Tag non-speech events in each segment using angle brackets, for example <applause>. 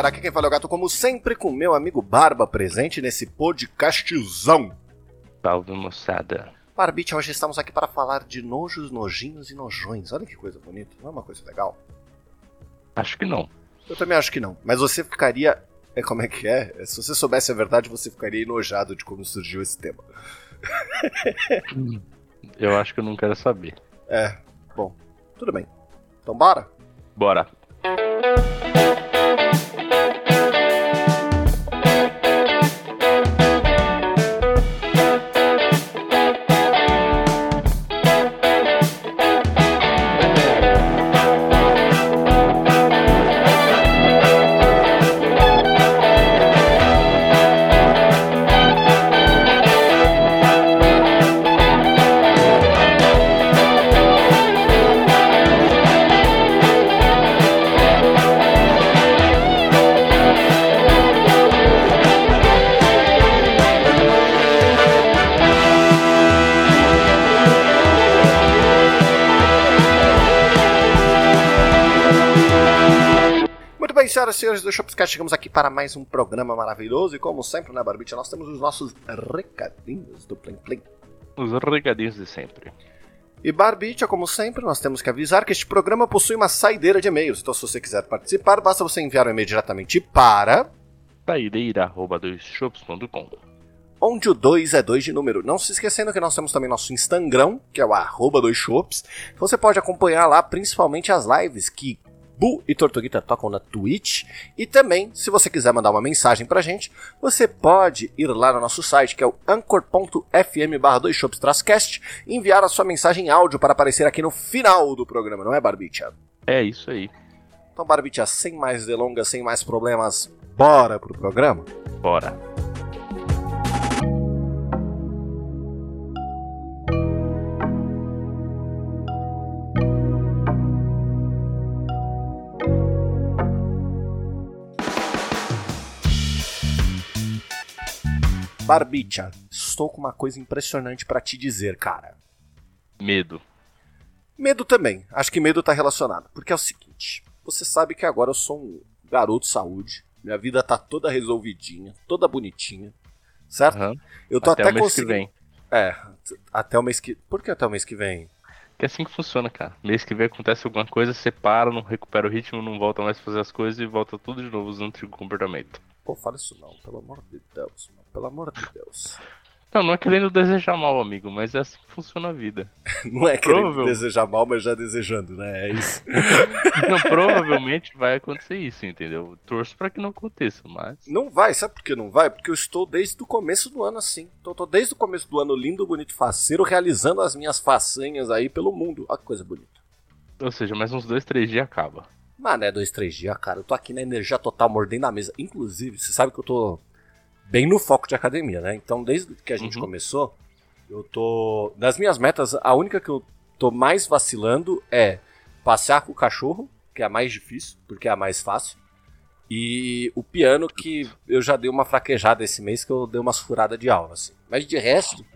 galera, aqui quem fala é o Gato, como sempre, com meu amigo Barba presente nesse podcastzão. Salve, moçada. Barbite, hoje estamos aqui para falar de nojos, nojinhos e nojões. Olha que coisa bonita, não é uma coisa legal? Acho que não. Eu também acho que não, mas você ficaria... É, como é que é? Se você soubesse a verdade, você ficaria enojado de como surgiu esse tema. <laughs> Eu acho que eu não quero saber. É, bom, tudo bem. Então bora? Bora. Do Shopscast, chegamos aqui para mais um programa maravilhoso e como sempre, né, Barbite, nós temos os nossos recadinhos do Plim Plim. Os recadinhos de sempre. E Barbite, como sempre, nós temos que avisar que este programa possui uma saideira de e-mails, então se você quiser participar, basta você enviar o e-mail diretamente para Saideira.doisshops.com onde o 2 é 2 de número. Não se esquecendo que nós temos também nosso Instagram, que é o arroba dois shops. Você pode acompanhar lá principalmente as lives que Bu e Tortuguita tocam na Twitch. E também, se você quiser mandar uma mensagem pra gente, você pode ir lá no nosso site, que é o anchor.fm barra dois shops cast, e enviar a sua mensagem em áudio para aparecer aqui no final do programa, não é, Barbicha? É isso aí. Então, Barbicha, sem mais delongas, sem mais problemas, bora pro programa? Bora. Barbicha, estou com uma coisa impressionante pra te dizer, cara. Medo. Medo também. Acho que medo tá relacionado. Porque é o seguinte: você sabe que agora eu sou um garoto saúde. Minha vida tá toda resolvidinha, toda bonitinha. Certo? Aham. Eu tô Até, até, o mês conseguindo. que vem. É, até o mês que. Por que até o mês que vem? Que é assim que funciona, cara. Mês que vem acontece alguma coisa, você para, não recupera o ritmo, não volta mais a fazer as coisas e volta tudo de novo usando o comportamento. Pô, fala isso não, pelo amor de Deus, mano. Pelo amor de Deus. Não, não é querendo desejar mal, amigo, mas é assim que funciona a vida. <laughs> Não é querendo Provável. desejar mal, mas já desejando, né? É isso. <laughs> Não, provavelmente vai acontecer isso, entendeu? Torço pra que não aconteça, mas. Não vai, sabe por que não vai? Porque eu estou desde o começo do ano assim. Então, eu tô desde o começo do ano lindo, bonito faceiro, realizando as minhas façanhas aí pelo mundo. Olha que coisa bonita. Ou seja, mais uns dois, três dias acaba. Mano, é dois, três dias, cara. Eu tô aqui na energia total, mordendo a mesa. Inclusive, você sabe que eu tô bem no foco de academia, né? Então, desde que a gente Uhum. começou, eu tô. Das minhas metas, a única que eu tô mais vacilando é passear com o cachorro, que é a mais difícil, porque é a mais fácil. E o piano, que eu já dei uma fraquejada esse mês, que eu dei umas furadas de aula, assim. Mas de resto,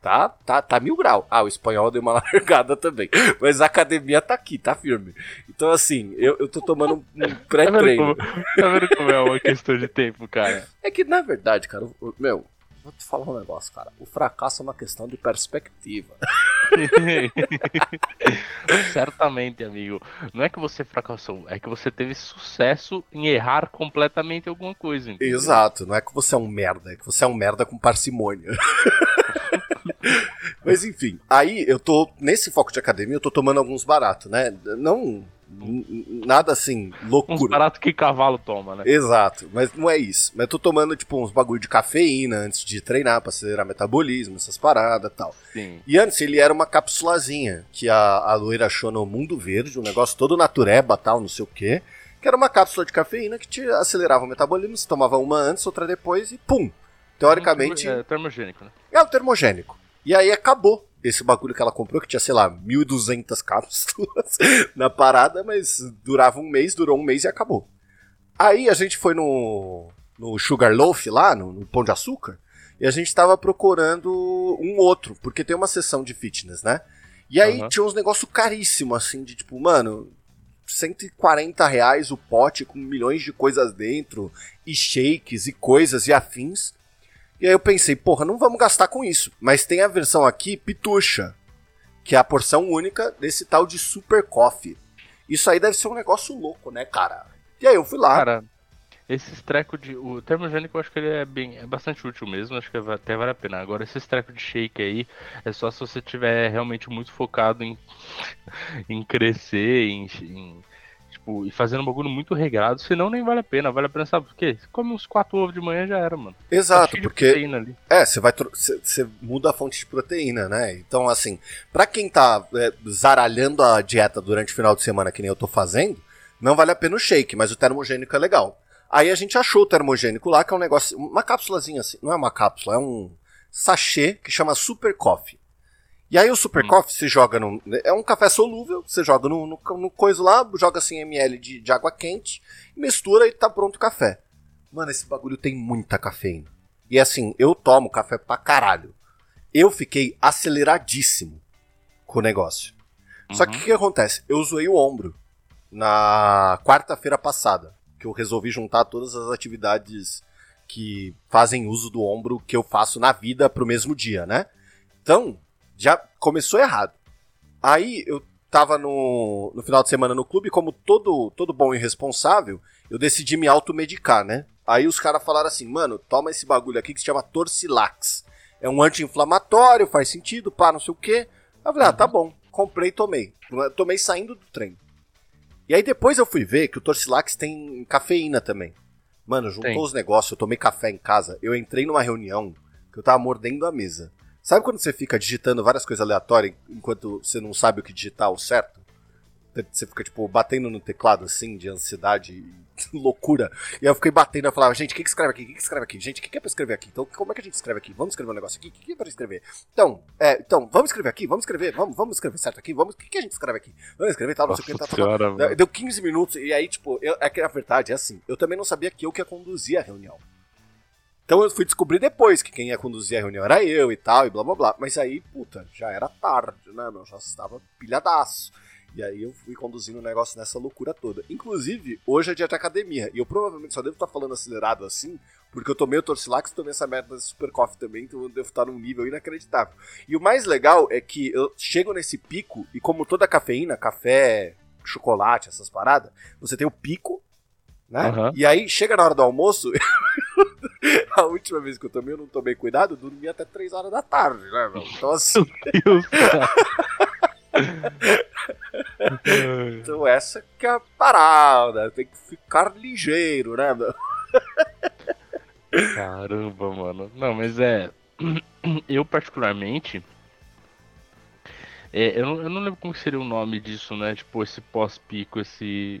tá, tá, tá mil grau. Ah, o espanhol eu dei uma <laughs> largada também. Mas a academia tá aqui, tá firme. Então, assim, eu, eu tô tomando um Tá vendo, pré-treino. como, tá vendo como é uma questão de tempo, cara? É que, na verdade, cara, meu, vou te falar um negócio, cara. O fracasso é uma questão de perspectiva. <laughs> <laughs> Certamente, amigo. Não é que você fracassou, é que você teve sucesso em errar completamente alguma coisa. entendeu? Exato, não é que você é um merda, é que você é um merda com parcimônia. <laughs> Mas enfim, aí eu tô, nesse foco de academia, eu tô tomando alguns baratos, né? Não, nada assim, Uns loucura. baratos que cavalo toma, né? Exato, mas não é isso. Mas eu tô tomando, tipo, uns bagulho de cafeína antes de treinar, pra acelerar metabolismo, essas paradas e tal. Sim. E antes ele era uma capsulazinha que a, a loira achou no Mundo Verde, um negócio todo natureba, tal, não sei o quê. Que era uma cápsula de cafeína que te acelerava o metabolismo, você tomava uma antes, outra depois e pum. Teoricamente É termogênico, né? é o termogênico. E aí acabou esse bagulho que ela comprou, que tinha, sei lá, 1.200 cápsulas <laughs> na parada, mas durava um mês, durou um mês e acabou. Aí a gente foi no, no Sugar Loaf lá, no, no Pão de Açúcar, e a gente tava procurando um outro, porque tem uma sessão de fitness, né? E aí Aham. tinha uns negócios caríssimos, assim, de tipo, mano, 140 reais o pote com milhões de coisas dentro, e shakes e coisas e afins. E aí eu pensei, porra, não vamos gastar com isso. Mas tem a versão aqui, pitucha, que é a porção única desse tal de Super Coffee. Isso aí deve ser um negócio louco, né, cara? E aí eu fui lá. Cara, esses trecos de. O termogênico eu acho que ele é bem. é bastante útil mesmo, acho que até vale a pena. Agora, esses trecos de shake aí, é só se você tiver realmente muito focado em, <laughs> em crescer, em, em tipo, e fazendo um bagulho muito regrado, senão nem vale a pena. Vale a pena, sabe por quê? Você come uns 4 ovos de manhã já era, mano. Exato, tá porque. É, você vai. Você muda a fonte de proteína, né? Então, assim, para quem tá é, zaralhando a dieta durante o final de semana, que nem eu tô fazendo, não vale a pena o shake, mas o termogênico é legal. Aí a gente achou o termogênico lá, que é um negócio, uma cápsulazinha assim, não é uma cápsula, é um sachê que chama Super Coffee. E aí o Super hum. Coffee você joga no. É um café solúvel, você joga no, no, no coisa lá, joga 100 ml de, de água quente, mistura e tá pronto o café. Mano, esse bagulho tem muita cafeína. E assim, eu tomo café pra caralho. Eu fiquei aceleradíssimo com o negócio. Uhum. Só que uhum. o que acontece? Eu zoei o ombro na quarta-feira passada que eu resolvi juntar todas as atividades que fazem uso do ombro que eu faço na vida pro mesmo dia, né? Então, já começou errado. Aí eu tava no, no final de semana no clube, como todo, todo bom e responsável, eu decidi me automedicar, né? Aí os caras falaram assim, mano, toma esse bagulho aqui que se chama Torcilax. É um anti-inflamatório, faz sentido, pá, não sei o quê. Eu falei, ah, tá bom. Comprei e tomei. Tomei saindo do trem. E aí depois eu fui ver que o Torcilax tem cafeína também. Mano, juntou tem. os negócios, eu tomei café em casa, eu entrei numa reunião que eu tava mordendo a mesa. Sabe quando você fica digitando várias coisas aleatórias enquanto você não sabe o que digitar o certo? Você fica, tipo, batendo no teclado, assim, de ansiedade e <laughs> loucura. E aí eu fiquei batendo, eu falava, gente, o que, que escreve aqui? O que, que escreve aqui? Gente, o que, que é pra escrever aqui? Então, como é que a gente escreve aqui? Vamos escrever um negócio aqui? O que, que é pra escrever? Então, é, então, vamos escrever aqui? Vamos escrever? Vamos, vamos escrever certo aqui? Vamos, o que, que a gente escreve aqui? Vamos escrever tal, não sei o que, tal, tal, tal. Deu 15 minutos, e aí, tipo, eu, é que a verdade é assim, eu também não sabia que eu que ia conduzir a reunião. Então eu fui descobrir depois que quem ia conduzir a reunião era eu e tal, e blá blá blá. Mas aí, puta, já era tarde, né, meu? Já estava pilhadaço. E aí eu fui conduzindo o negócio nessa loucura toda. Inclusive, hoje é dia de academia. E eu provavelmente só devo estar falando acelerado assim, porque eu tomei o Torcilax e tomei essa merda desse Super Coffee também, então eu devo estar num nível inacreditável. E o mais legal é que eu chego nesse pico, e como toda cafeína, café, chocolate, essas paradas, você tem o pico, né? Uhum. E aí chega na hora do almoço. <laughs> a última vez que eu tomei, eu não tomei cuidado, eu dormi até 3 horas da tarde, né, meu? Então assim. <laughs> Então essa que é a parada, tem que ficar ligeiro, né, meu? Caramba, mano. Não, mas é. <clears throat> Eu, particularmente. É, eu, não, eu não lembro como seria o nome disso, né? Tipo, esse pós-pico, esse.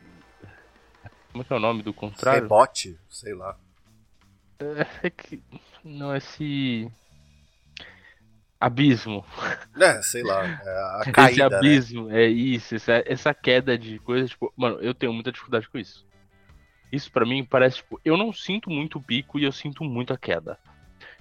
Como é que é o nome do contrário? Rebote, sei lá. É, é que. Não, esse abismo. É, sei lá. É a <laughs> caída, Esse né? abismo, né? é isso, essa, essa queda de coisas, tipo, mano, eu tenho muita dificuldade com isso. Isso para mim parece, tipo, eu não sinto muito o pico e eu sinto muito a queda.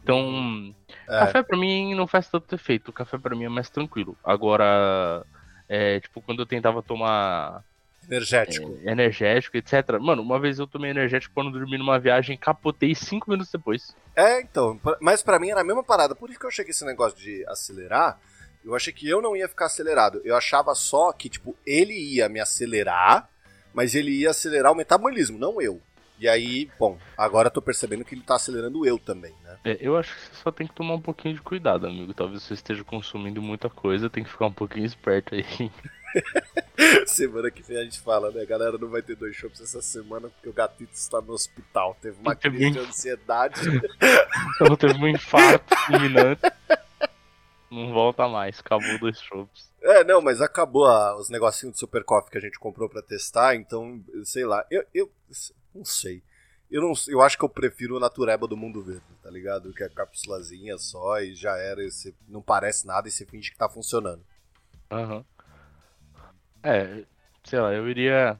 Então, é. café para mim não faz tanto efeito, o café para mim é mais tranquilo. Agora, é, tipo, quando eu tentava tomar Energético. É, energético, etc. Mano, uma vez eu tomei energético quando dormi numa viagem capotei cinco minutos depois. É, então. Mas para mim era a mesma parada. Por isso que eu achei que esse negócio de acelerar. Eu achei que eu não ia ficar acelerado. Eu achava só que, tipo, ele ia me acelerar, mas ele ia acelerar o metabolismo, não eu. E aí, bom, agora eu tô percebendo que ele tá acelerando eu também, né? É, eu acho que você só tem que tomar um pouquinho de cuidado, amigo. Talvez você esteja consumindo muita coisa, tem que ficar um pouquinho esperto aí. <laughs> <laughs> semana que vem a gente fala, né? Galera, não vai ter dois shows essa semana porque o gatito está no hospital. Teve uma teve crise um... de ansiedade. <laughs> Então teve um infarto fulminante. Não volta mais, acabou dois shows. É, não, mas acabou a, os negocinhos de Super Coffee que a gente comprou para testar, então, sei lá. Eu, eu não sei. Eu, não, eu acho que eu prefiro o Natureba do Mundo Verde, tá ligado? Que é cápsulazinha só e já era. Esse, não parece nada e você finge que tá funcionando. Aham. Uhum. É, sei lá, eu iria.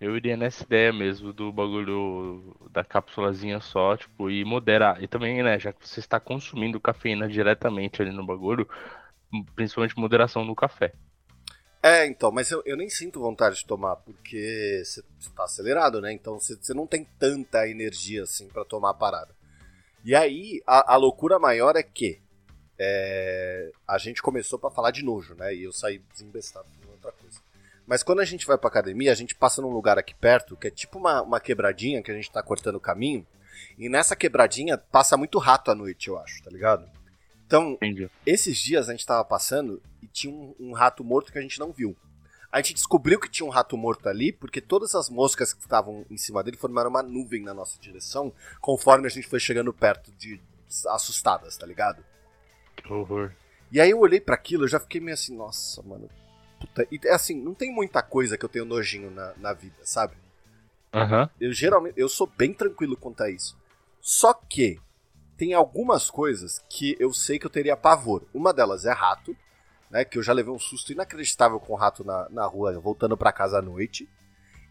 Eu iria nessa ideia mesmo do bagulho da cápsulazinha só, tipo, e moderar. E também, né, já que você está consumindo cafeína diretamente ali no bagulho, principalmente moderação no café. É, então, mas eu, eu nem sinto vontade de tomar, porque você tá acelerado, né? Então você não tem tanta energia assim para tomar a parada. E aí, a, a loucura maior é que é, a gente começou para falar de nojo, né? E eu saí desembestado. Mas quando a gente vai pra academia, a gente passa num lugar aqui perto, que é tipo uma, uma quebradinha que a gente tá cortando o caminho. E nessa quebradinha passa muito rato à noite, eu acho, tá ligado? Então, Entendi. esses dias a gente tava passando e tinha um, um rato morto que a gente não viu. A gente descobriu que tinha um rato morto ali porque todas as moscas que estavam em cima dele formaram uma nuvem na nossa direção conforme a gente foi chegando perto de assustadas, tá ligado? Que horror. E aí eu olhei para aquilo e já fiquei meio assim, nossa, mano. Puta. E assim, não tem muita coisa que eu tenho nojinho na, na vida, sabe? Uhum. Eu geralmente eu sou bem tranquilo quanto a isso. Só que tem algumas coisas que eu sei que eu teria pavor. Uma delas é rato, né? Que eu já levei um susto inacreditável com o rato na, na rua, voltando para casa à noite.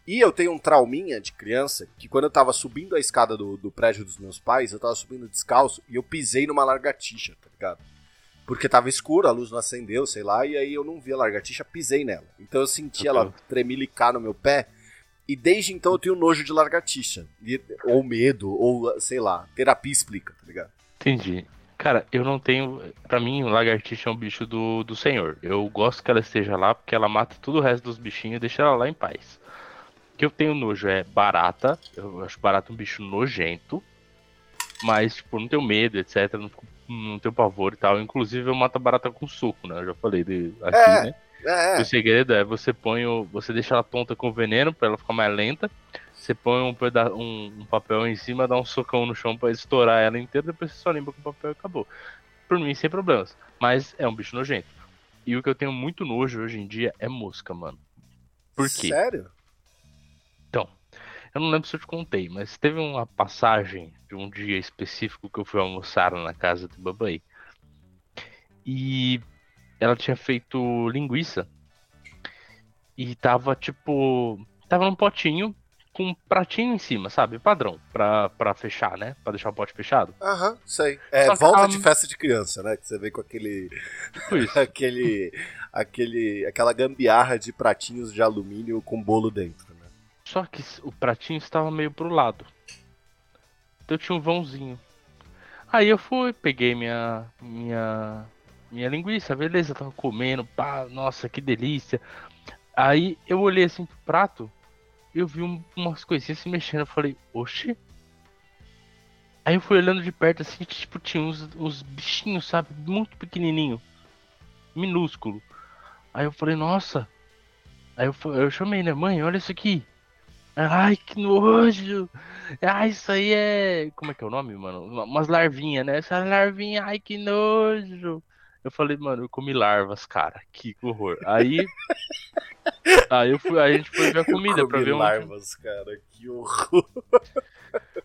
E eu tenho um trauminha de criança que quando eu tava subindo a escada do, do prédio dos meus pais, eu tava subindo descalço e eu pisei numa largatixa, tá ligado? Porque tava escuro, a luz não acendeu, sei lá, e aí eu não vi a largatixa, pisei nela. Então eu senti okay. ela tremelicar no meu pé e desde então eu tenho nojo de largatixa. Ou medo, ou sei lá. Terapia explica, tá ligado? Entendi. Cara, eu não tenho. Pra mim, lagartixa é um bicho do, do senhor. Eu gosto que ela esteja lá porque ela mata todo o resto dos bichinhos e deixa ela lá em paz. O que eu tenho nojo é barata. Eu acho barata um bicho nojento. Mas, tipo, não tenho medo, etc. Não, não tenho pavor e tal. Inclusive, eu mato a barata com suco, né? Eu já falei de, aqui, é. né? É. O segredo é você põe o, você deixa ela tonta com veneno para ela ficar mais lenta. Você põe um, peda um, um, papel em cima, dá um socão no chão para estourar ela inteira, depois você só limpa com o papel e acabou. Por mim, sem problemas. Mas é um bicho nojento. E o que eu tenho muito nojo hoje em dia é mosca, mano. Por quê? Sério? Então, eu não lembro se eu te contei, mas teve uma passagem de um dia específico que eu fui almoçar na casa do Babai. E ela tinha feito linguiça. E tava tipo. Tava num potinho com um pratinho em cima, sabe? Padrão, pra, pra fechar, né? Pra deixar o pote fechado. Aham, uhum, sei. É volta a... de festa de criança, né? Que você vem com aquele. Tipo <laughs> aquele. aquele. aquela gambiarra de pratinhos de alumínio com bolo dentro? Só que o pratinho estava meio pro lado. Então tinha um vãozinho. Aí eu fui, peguei minha. minha minha linguiça, beleza, tava comendo, pá, nossa, que delícia. Aí eu olhei assim pro prato, eu vi um, umas coisinhas se mexendo, eu falei, oxe. Aí eu fui olhando de perto assim, tipo, tinha uns, uns bichinhos, sabe, muito pequenininho, minúsculo. Aí eu falei, nossa. Aí eu, eu chamei, né, mãe, olha isso aqui. Ai, que nojo! Ai, isso aí é. Como é que é o nome, mano? Umas larvinhas, né? Essa larvinha, ai, que nojo! Eu falei, mano, eu comi larvas, cara. Que horror. Aí. <laughs> aí, eu fui, aí a gente foi ver a comida eu pra ver onde. larvas, cara. Que horror.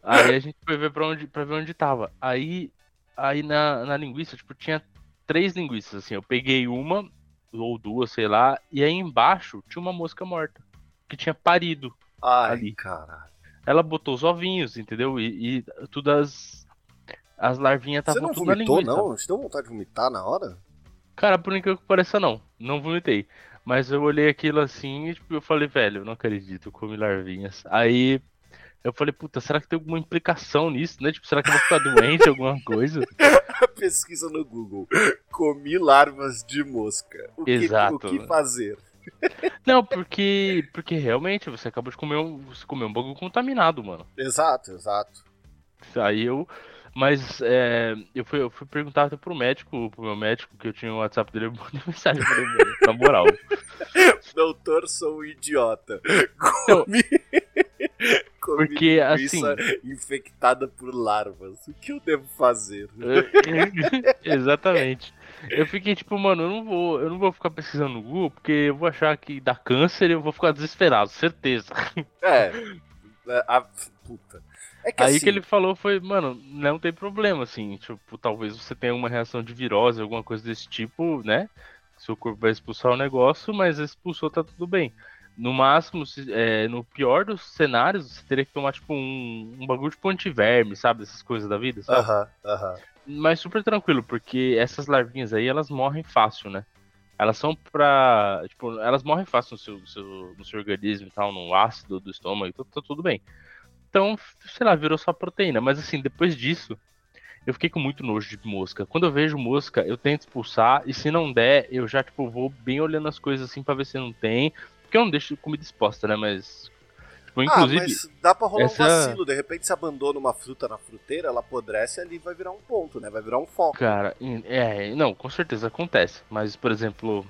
Aí a gente foi ver pra onde, pra ver onde tava. Aí, aí na, na linguiça, tipo, tinha três linguiças, assim. Eu peguei uma, ou duas, sei lá. E aí embaixo tinha uma mosca morta. Que tinha parido. Ai, ali. caralho. Ela botou os ovinhos, entendeu? E, e tudo as as larvinhas estavam tudo vomitou, na linguiça. não? Você deu vontade de vomitar na hora? Cara, por incrível que pareça, não. Não vomitei. Mas eu olhei aquilo assim e tipo, eu falei, velho, eu não acredito, eu comi larvinhas. Aí eu falei, puta, será que tem alguma implicação nisso, né? Tipo, será que eu vou ficar <laughs> doente, alguma coisa? <laughs> Pesquisa no Google. Comi larvas de mosca. O Exato. Que, o que fazer? Não, porque porque realmente você acabou de comer um, você comeu um bagulho contaminado, mano. Exato, exato. Aí eu mas é, eu, fui, eu fui perguntar até pro médico, pro meu médico, que eu tinha o WhatsApp dele, eu mandei <laughs> mensagem pra ele, na moral. <laughs> Doutor, sou um idiota. Comi. Comi <laughs> porque assim. infectada por larvas. O que eu devo fazer? Exatamente. Eu fiquei tipo, mano, eu não vou, eu não vou ficar pesquisando no Google, porque eu vou achar que dá câncer e eu vou ficar desesperado, certeza. É. <laughs> A puta. É que Aí assim... que ele falou foi, mano, não tem problema, assim, tipo, talvez você tenha uma reação de virose, alguma coisa desse tipo, né? Seu corpo vai expulsar o negócio, mas expulsou, tá tudo bem. No máximo, é, no pior dos cenários, você teria que tomar, tipo, um, um bagulho tipo antiverme, sabe? Essas coisas da vida, sabe? Aham, uh aham. -huh, uh -huh. Mas super tranquilo, porque essas larvinhas aí, elas morrem fácil, né? Elas são pra. Tipo, elas morrem fácil no seu, seu, no seu organismo e tal, no ácido do estômago, tá, tá tudo bem. Então, sei lá, virou só proteína. Mas assim, depois disso, eu fiquei com muito nojo de mosca. Quando eu vejo mosca, eu tento expulsar, e se não der, eu já, tipo, vou bem olhando as coisas assim pra ver se não tem. Porque eu não deixo comida exposta, né? Mas. Tipo, inclusive. Ah, mas dá pra rolar essa... um vacilo. De repente você abandona uma fruta na fruteira, ela apodrece ali vai virar um ponto, né? Vai virar um foco. Cara, é, não, com certeza acontece. Mas, por exemplo,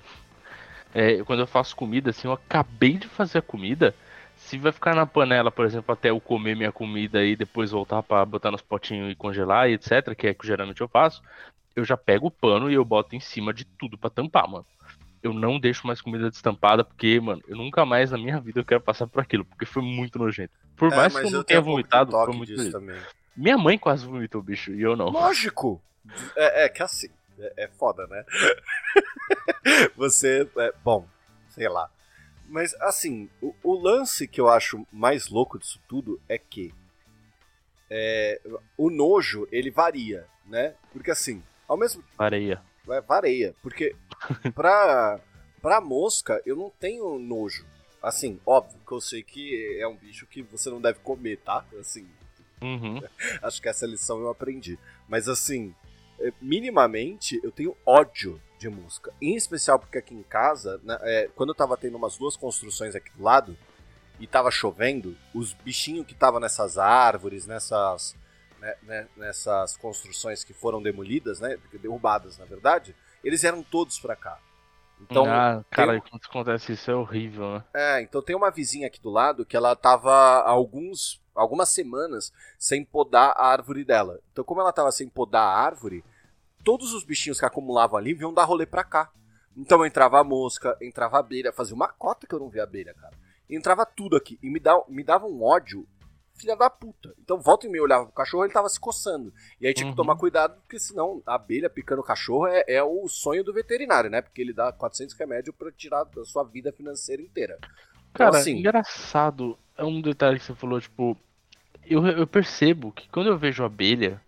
é, quando eu faço comida, assim, eu acabei de fazer a comida se vai ficar na panela, por exemplo, até eu comer minha comida e depois voltar para botar nos potinhos e congelar e etc, que é que geralmente eu faço, eu já pego o pano e eu boto em cima de tudo para tampar, mano. Eu não deixo mais comida destampada porque, mano, eu nunca mais na minha vida eu quero passar por aquilo, porque foi muito nojento. Por é, mais que eu não tenha vomitado, foi muito também. Minha mãe quase vomitou, bicho, e eu não. Lógico! É, é que assim, é, é foda, né? <laughs> Você, é, bom, sei lá. Mas, assim, o, o, lance que eu acho mais louco disso tudo é que é, o nojo, ele varia, né? Porque, assim, ao mesmo... Vareia. É, vareia. Porque <laughs> pra, pra mosca, eu não tenho nojo. Assim, óbvio que eu sei que é um bicho que você não deve comer, tá? Assim, uhum. <laughs> acho que essa lição eu aprendi. Mas, assim, é, minimamente, eu tenho ódio de música. Em especial porque aqui em casa, né, é, quando eu tava tendo umas duas construções aqui do lado e tava chovendo, os bichinhos que estavam nessas árvores, nessas, né, né, nessas construções que foram demolidas, né, derrubadas na verdade, eles eram todos pra cá. Então, ah, cara, quando acontece isso é horrível, né? É, então tem uma vizinha aqui do lado que ela tava alguns, algumas semanas sem podar a árvore dela. Então, como ela tava sem podar a árvore, todos os bichinhos que acumulavam ali vinham dar rolê pra cá. Então entrava a mosca, entrava a abelha, fazia uma cota que eu não via abelha, cara. Entrava tudo aqui e me, dá, me dava um ódio, filha da puta. Então volta e eu olhava pro cachorro ele tava se coçando. E aí tinha uhum. que tomar cuidado, porque senão a abelha picando o cachorro é, é o sonho do veterinário, né? Porque ele dá 400 remédios para tirar da sua vida financeira inteira. Então, cara, assim, engraçado, é um detalhe que você falou, tipo, eu, eu percebo que quando eu vejo abelha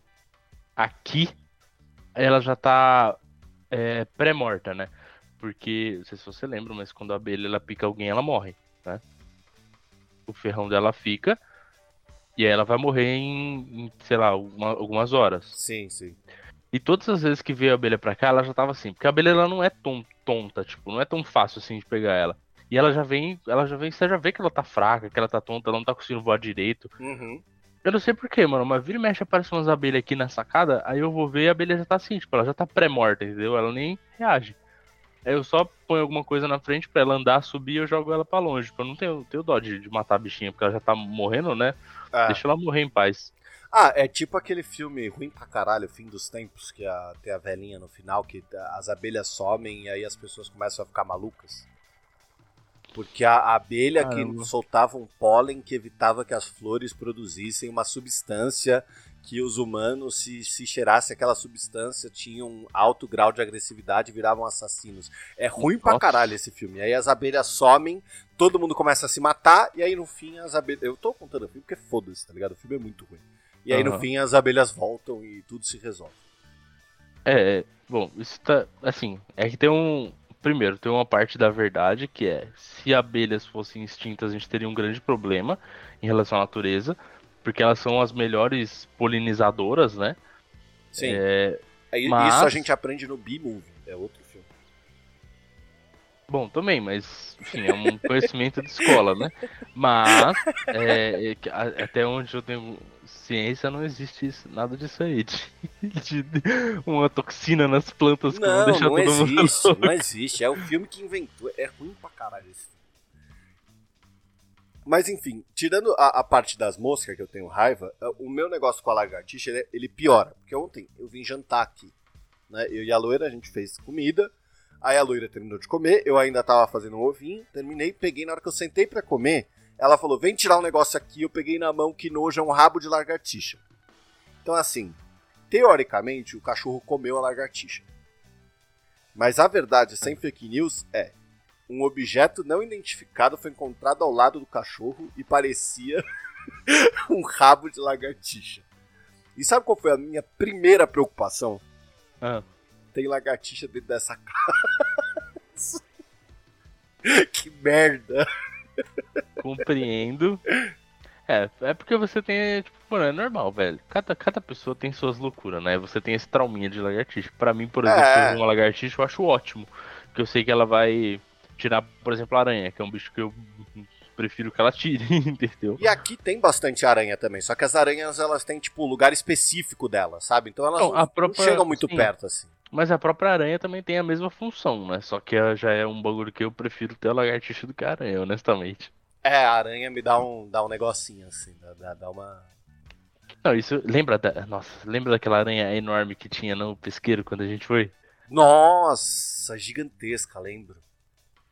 aqui ela já tá é, pré-morta, né? Porque, não sei se você lembra, mas quando a abelha ela pica alguém, ela morre, né? O ferrão dela fica e aí ela vai morrer em, em sei lá, uma, algumas horas. Sim, sim. E todas as vezes que veio a abelha pra cá, ela já tava assim. Porque a abelha ela não é tão tonta, tipo, não é tão fácil assim de pegar ela. E ela já vem, ela já vem, você já vê que ela tá fraca, que ela tá tonta, ela não tá conseguindo voar direito. Uhum. Eu não sei porquê, mano, mas vira e mexe aparece umas abelhas aqui na sacada, aí eu vou ver e a abelha já tá assim, tipo, ela já tá pré-morta, entendeu? Ela nem reage. Aí eu só ponho alguma coisa na frente pra ela andar, subir e eu jogo ela pra longe. Tipo, eu não tenho, tenho dó de, de matar a bichinha, porque ela já tá morrendo, né? Ah. Deixa ela morrer em paz. Ah, é tipo aquele filme ruim pra caralho, Fim dos Tempos, que a, tem a velhinha no final, que as abelhas somem e aí as pessoas começam a ficar malucas. Porque a abelha Caramba. que soltava um pólen que evitava que as flores produzissem uma substância que os humanos, se, se cheirassem aquela substância, tinham um alto grau de agressividade e viravam assassinos. É ruim Nossa. pra caralho esse filme. Aí as abelhas somem, todo mundo começa a se matar, e aí no fim as abelhas. Eu tô contando o filme porque foda-se, tá ligado? O filme é muito ruim. E aí uhum. no fim as abelhas voltam e tudo se resolve. É, é, bom, isso tá. Assim, é que tem um, primeiro, tem uma parte da verdade que é: se abelhas fossem extintas, a gente teria um grande problema em relação à natureza, porque elas são as melhores polinizadoras, né? Sim. É, mas... Isso a gente aprende no B-Movie, é outro filme. Bom, também, mas enfim, é um <laughs> conhecimento de escola, né? Mas é, é, até onde eu tenho ciência não existe isso, nada disso aí. De, de, uma toxina nas plantas que não, vão deixar não todo existe, <laughs> mundo. Não existe, é o filme que inventou. É ruim pra caralho esse filme. Mas enfim, tirando a, a, parte das moscas que eu tenho raiva, é, o meu negócio com a lagartixa ele, ele piora. Porque ontem eu vim jantar aqui. Né? Eu e a loira, a gente fez comida. Aí a loira terminou de comer, eu ainda tava fazendo um ovinho, terminei, peguei, na hora que eu sentei para comer, ela falou: vem tirar um negócio aqui. Eu peguei na mão que nojo é um rabo de lagartixa. Então, assim, teoricamente, o cachorro comeu a lagartixa. Mas a verdade, sem fake news, é: um objeto não identificado foi encontrado ao lado do cachorro e parecia <laughs> um rabo de lagartixa. E sabe qual foi a minha primeira preocupação? Ah. Tem lagartixa dentro dessa <laughs> casa. que merda. Compreendo. É, é porque você tem, tipo, mano, é normal, velho. Cada, cada pessoa tem suas loucuras, né? Você tem esse trauminha de lagartixa. Pra mim, por exemplo, É. uma lagartixa eu acho ótimo. Porque eu sei que ela vai tirar, por exemplo, a aranha, que é um bicho que eu prefiro que ela tire, <laughs> entendeu? E aqui tem bastante aranha também, só que as aranhas elas têm tipo lugar específico delas, sabe? Então elas Não, não, a não própria- chegam muito sim. perto assim. Mas a própria aranha também tem a mesma função, né? Só que ela já é um bagulho que eu prefiro ter a lagartixa do que a aranha, honestamente. É, a aranha me dá um, dá um negocinho assim, dá, dá uma. Não, isso. Lembra da. Nossa, lembra daquela aranha enorme que tinha no pesqueiro quando a gente foi? Nossa, gigantesca, lembro.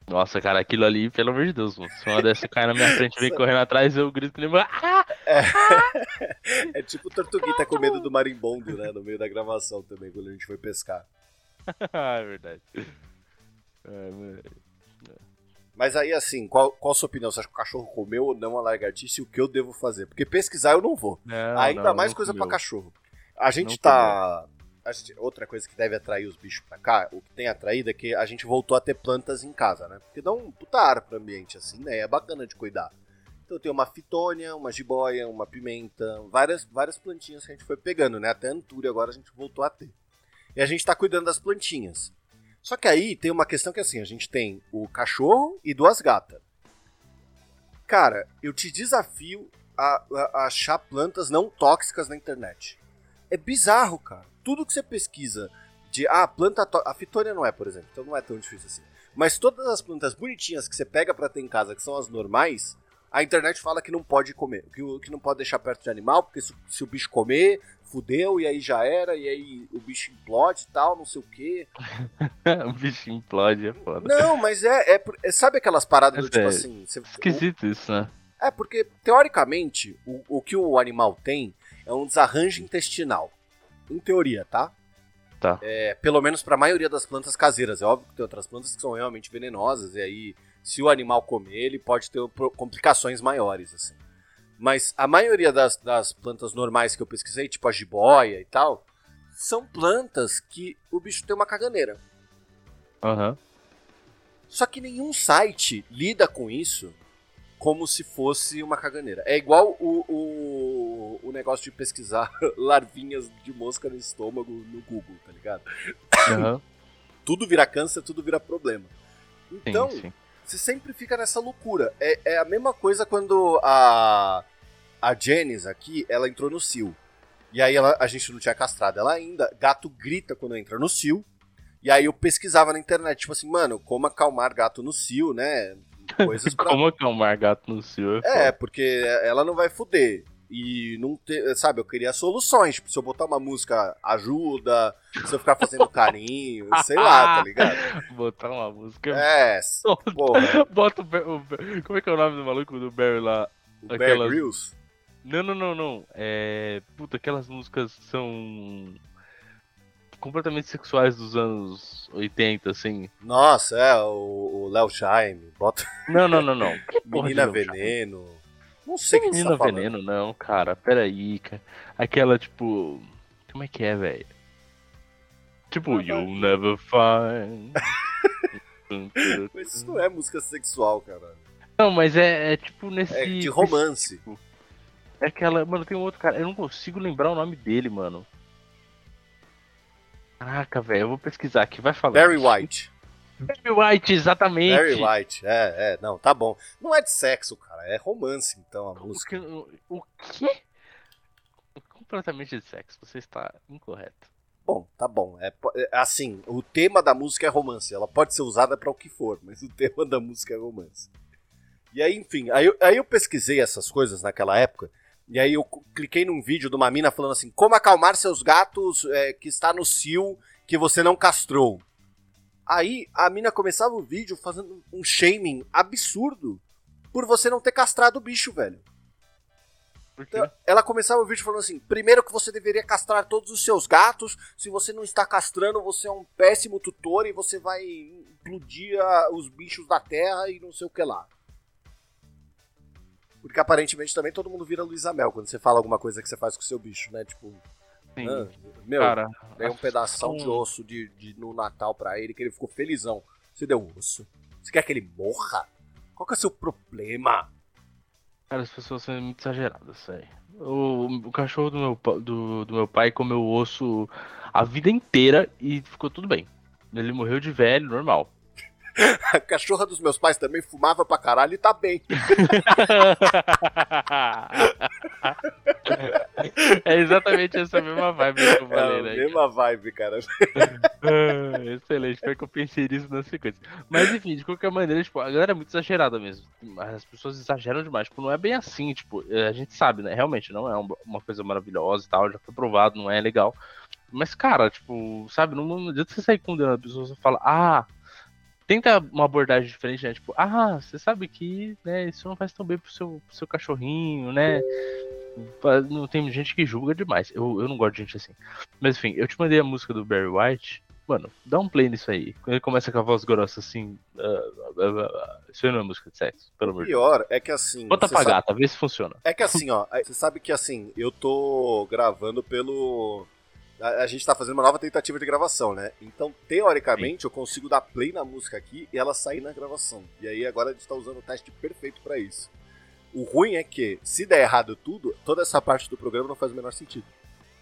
Nossa, cara, aquilo ali, pelo amor de Deus, mano. Se uma dessa cai na minha frente e vem correndo atrás, eu grito que nem. Ah! É <laughs> tipo Tortuguita com medo do marimbondo, né? No meio da gravação também, quando a gente foi pescar. <laughs> é verdade. É, mano. Mas aí, assim, qual, qual a sua opinião? Você acha que o cachorro comeu ou não a lagartixa e o que eu devo fazer? Porque pesquisar eu não vou. Não, Ainda não, mais não coisa comeu. pra cachorro. A gente Não tá. gente- outra coisa que deve atrair os bichos pra cá, o que tem atraído é que a gente voltou a ter plantas em casa, né? Porque dá um puta ar pro ambiente, assim, né? É bacana de cuidar. Então tem uma fitônia, uma jiboia, uma pimenta, várias, várias plantinhas que a gente foi pegando, né? Até antúria agora a gente voltou a ter. E a gente tá cuidando das plantinhas. Só que aí tem uma questão que assim, a gente tem o cachorro e duas gatas. Cara, eu te desafio a, a- a achar plantas não tóxicas na internet. É bizarro, cara. Tudo que você pesquisa de. Ah, planta. A fitônia não é, por exemplo, então não é tão difícil assim. Mas todas as plantas bonitinhas que você pega pra ter em casa, que são as normais, a internet fala que não pode comer, que, o- que não pode deixar perto de animal, porque se, se o bicho comer, fudeu, e aí já era, e aí o bicho implode e tal, não sei o quê. <laughs> o bicho implode, é foda. Não, mas é. é é- sabe aquelas paradas do É tipo sério. assim. você- Esquisito isso, né? é, porque, teoricamente, o, o que o animal tem é um desarranjo intestinal. Em teoria, tá? Tá. É, pelo menos pra maioria das plantas caseiras. É óbvio que tem outras plantas que são realmente venenosas, e aí, se o animal comer, ele pode ter complicações maiores, assim. Mas a maioria das, das plantas normais que eu pesquisei, tipo a jiboia e tal, são plantas que o bicho tem uma caganeira. Aham. Só que nenhum site lida com isso como se fosse uma caganeira. É igual o, o, o negócio de pesquisar <laughs> larvinhas de mosca no estômago no Google, tá ligado? Aham. <laughs> Tudo vira câncer, tudo vira problema. Então, sim, sim. você sempre fica nessa loucura. É, é a mesma coisa quando a, a Janice aqui, ela entrou no cio. E aí ela- a gente não tinha castrado ela ainda. Gato grita quando entra no cio. E aí eu pesquisava na internet, tipo assim, mano, como acalmar gato no cio, né? Coisas pra... <laughs> Como acalmar gato no cio? É, foda. porque ela não vai fuder. E não ter, sabe, eu queria soluções. Tipo, se eu botar uma música ajuda, se eu ficar fazendo carinho, <laughs> sei lá, tá ligado? Botar uma música. É, porra, Bota o, o Como é que é o nome do maluco do Barry lá? o Aquelas-. Não, não, não, não. É. Puta, aquelas músicas são. completamente sexuais dos anos 80, assim. Nossa, é, o Léo Jaime, bota Não, não, não, não. <laughs> Menina? Veneno. Não sei o que você Menina tá falando. Veneno, não, cara. Peraí, cara. Aquela, tipo. Como é que é, velho? Tipo, Ah, You'll Never Find. <laughs> Mas isso não é música sexual, cara. Não, mas é, é tipo nesse. É de romance. É aquela. Mano, tem um outro cara. Eu não consigo lembrar o nome dele, mano. Caraca, velho. Eu vou pesquisar aqui. Vai falar. Barry White. Barry White, exatamente. Barry White, é, é, não, tá bom. Não é de sexo, cara, é romance, então, a O, música. que, o, o quê? Completamente de sexo. Você está incorreto. Bom, tá bom. É, é, assim, o tema da música é romance. Ela pode ser usada pra o que for, mas o <laughs> tema da música é romance. E aí, enfim, aí, eu- aí eu pesquisei essas coisas naquela época. E aí eu cliquei num vídeo de uma mina falando assim: como acalmar seus gatos é, que está no cio que você não castrou. Aí a mina começava o vídeo fazendo um shaming absurdo por você não ter castrado o bicho, velho. Então, ela começava o vídeo falando assim: primeiro que você deveria castrar todos os seus gatos. Se você não está castrando, você é um péssimo tutor e você vai implodir os bichos da terra e não sei o que lá. Porque aparentemente também todo mundo vira Luísa Mel quando você fala alguma coisa que você faz com o seu bicho, né? Tipo, Sim. ah, meu, Cara, dei um pedação de osso de, de- no Natal pra ele que ele ficou felizão. Você deu osso? Você quer que ele morra? Qual que é o seu problema? Cara, as pessoas são muito exageradas, sério. O, o cachorro do meu, do, do meu pai comeu osso a vida inteira e ficou tudo bem. Ele morreu de velho, normal. <laughs> A cachorra dos meus pais também fumava pra caralho e tá bem. <laughs> é exatamente essa mesma vibe que eu É falei, a né? mesma vibe, cara. Ah, <laughs> excelente, foi que eu pensei nisso na sequência. Mas enfim, de qualquer maneira, tipo, a galera é muito exagerada mesmo. As pessoas exageram demais. Tipo, não é bem assim, tipo, é, a gente sabe, né? Realmente, não é um- uma coisa maravilhosa e tal, já foi provado, não é legal. Mas, cara, tipo, sabe, não, não adianta você sair condenando a pessoa, você fala, ah, tenta uma abordagem diferente, né? Tipo, ah, você sabe que, né, isso não faz tão bem pro seu, pro seu cachorrinho, né? Não tem gente que julga demais. Eu, eu não gosto de gente assim. Mas enfim, eu te mandei a música do Barry White. Mano, dá um play nisso aí. Quando ele começa com a voz grossa assim. ah, ah, ah, isso aí não é música de sexo, pelo amor de Deus. Pior é que assim. Bota sabe- gata, vê se funciona. É que assim, ó, você sabe que assim, eu tô gravando pelo. A, a gente tá fazendo uma nova tentativa de gravação, né? Então, teoricamente, eu consigo dar play na música aqui e ela sair na gravação. E aí agora a gente tá usando o teste perfeito pra isso. O ruim é que, se der errado tudo, toda essa parte do programa não faz o menor sentido.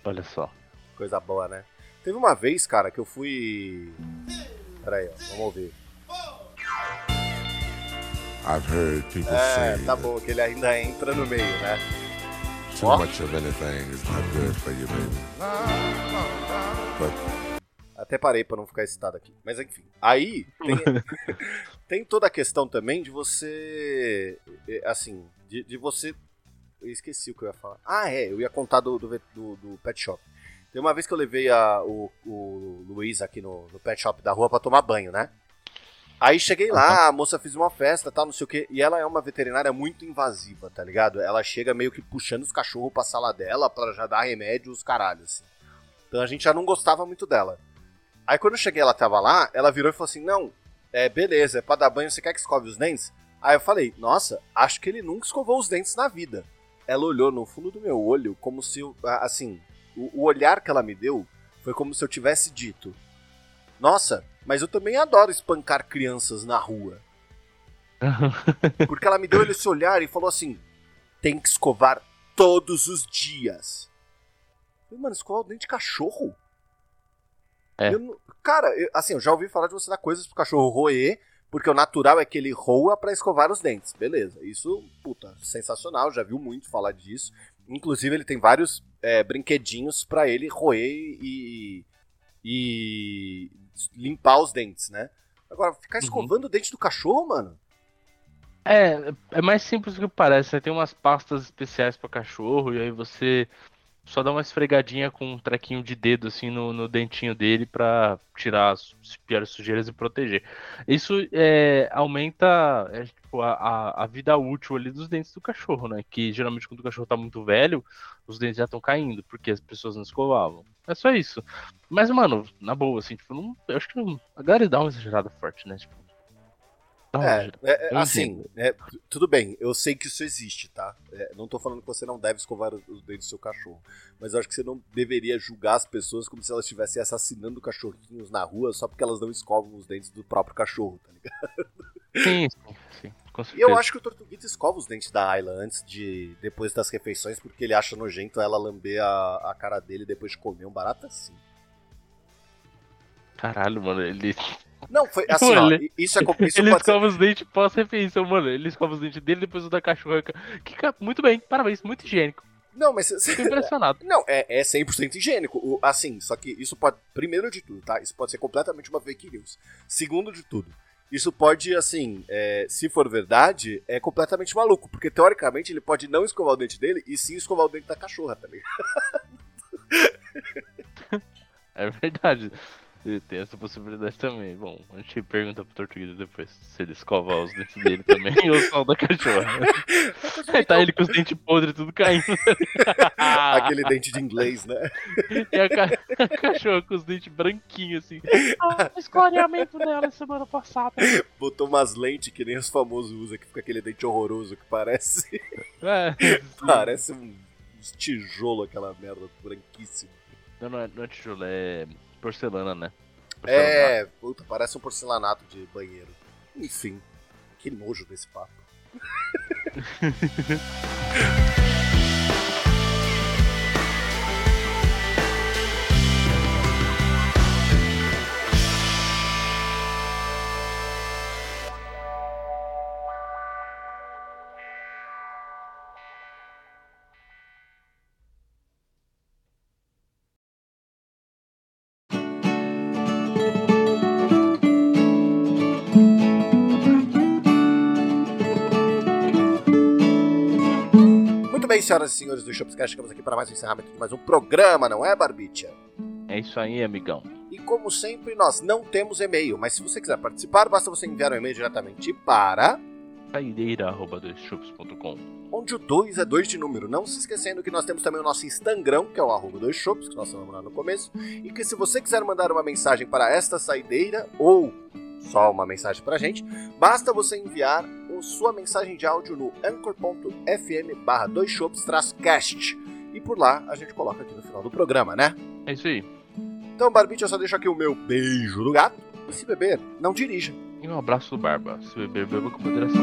Olha só. Coisa boa, né? Teve uma vez, cara, que eu fui. Pera aí, ó, vamos ouvir. I've heard people É, say tá that bom, que ele ainda entra no meio, né? too much of anything is not good for you, baby. Até parei pra não ficar excitado aqui. Mas enfim. Aí tem, <laughs> tem toda a questão também de você. eh, Assim, de, de você. Eu esqueci o que eu ia falar. Ah, é, eu ia contar do, do, do- do pet shop. Tem uma vez que eu levei a, o, o Luiz aqui no, no pet shop da rua pra tomar banho, né? Aí cheguei lá, a moça fez uma festa, tal, não sei o quê. E ela é uma veterinária muito invasiva, tá ligado? Ela chega meio que puxando os cachorros pra sala dela pra já dar remédio os caralhos, assim. Então a gente já não gostava muito dela. Aí quando eu cheguei, ela tava lá, ela virou e falou assim: Não, é beleza, é pra dar banho, você quer que escove os dentes? Aí eu falei: Nossa, acho que ele nunca escovou os dentes na vida. Ela olhou no fundo do meu olho, como se eu. Assim, o, o olhar que ela me deu foi como se eu tivesse dito: Nossa, mas eu também adoro espancar crianças na rua. <laughs> Porque ela me deu esse olhar e falou assim: Tem que escovar todos os dias. Mano, escovar o dente de cachorro? É. Eu cara, eu- assim, eu já ouvi falar de você dar coisas pro cachorro roer, porque o natural é que ele roa pra escovar os dentes. Beleza, isso, puta, sensacional, já viu muito falar disso. Inclusive, ele tem vários é, brinquedinhos pra ele roer e, e limpar os dentes, né? Agora, ficar Uhum. escovando o dente do cachorro, mano? É, é mais simples do que parece. Né? Tem umas pastas especiais pra cachorro e aí você só dá uma esfregadinha com um trequinho de dedo assim no, no dentinho dele pra tirar as piores sujeiras e proteger. Isso é, aumenta é, tipo, a, a, vida útil ali dos dentes do cachorro, né? Que geralmente quando o cachorro tá muito velho, os dentes já estão caindo porque as pessoas não escovavam. É só isso. Mas, mano, na boa, assim, tipo, não, eu acho que não, a galera dá uma exagerada forte, né? Tipo, É, é, é, assim, é, tu- tudo bem, eu sei que isso existe, tá? É, não tô falando que você não deve escovar os dentes do seu cachorro, mas eu acho que você não deveria julgar as pessoas como se elas estivessem assassinando cachorrinhos na rua só porque elas não escovam os dentes do próprio cachorro, tá ligado? Sim, sim, sim, com E certeza. eu acho que o Tortuguita escova os dentes da Ayla antes de. depois das refeições, porque ele acha nojento ela lamber a, a cara dele depois de comer um barato assim. Caralho, mano, ele, Não, foi assim, ó, Ele- isso é. <laughs> Isso ele pode ser escova os dentes pós-refeição, mano. Ele escova os dentes dele depois o da cachorra. Que, muito bem, parabéns, muito higiênico. Não, mas. Fico impressionado. <laughs> Não, é, é 100% higiênico. O- assim, só que isso pode. Primeiro de tudo, tá? Isso pode ser completamente uma fake news. Segundo de tudo, isso pode, assim, é, se for verdade, é completamente maluco. Porque teoricamente ele pode não escovar o dente dele e sim escovar o dente da cachorra, tá ligado? <laughs> É verdade. Tem essa possibilidade também. Bom, a gente pergunta pro Tortuguita depois se ele escova os dentes dele também <laughs> ou só o da cachorra. Aí tá ele com os dentes podres tudo caindo. <laughs> Aquele dente de inglês, né? E a, ca... a cachorra com os dentes branquinhos assim. Ah, esclareamento dela semana passada. Botou umas lentes que nem os famosos usam, que fica aquele dente horroroso que parece. É, <laughs> parece um, uns tijolo aquela merda branquíssima. Não, não é, não é tijolo, é porcelana, né? É, puta, parece um porcelanato de banheiro. Enfim, que nojo desse papo. <laughs> bem, senhoras e senhores do Shopscast, chegamos aqui para mais um encerramento de mais um programa, não é, Barbicha? É isso aí, amigão. E como sempre, nós não temos e-mail, mas se você quiser participar, basta você enviar um e-mail diretamente para Saideira.com onde o 2 é 2 de número. Não se esquecendo que nós temos também o nosso Instagram, que é o arroba 2 shops, que nós falamos lá no começo, e que se você quiser mandar uma mensagem para esta saideira ou só uma mensagem pra gente, basta você enviar sua mensagem de áudio no anchor.fm barra 2 shops cast. E por lá a gente coloca aqui no final do programa, né? É isso aí. Então, Barbite, eu só deixo aqui o meu beijo do gato. E se beber, não dirija. E um abraço do Barba. Se beber, beba com moderação.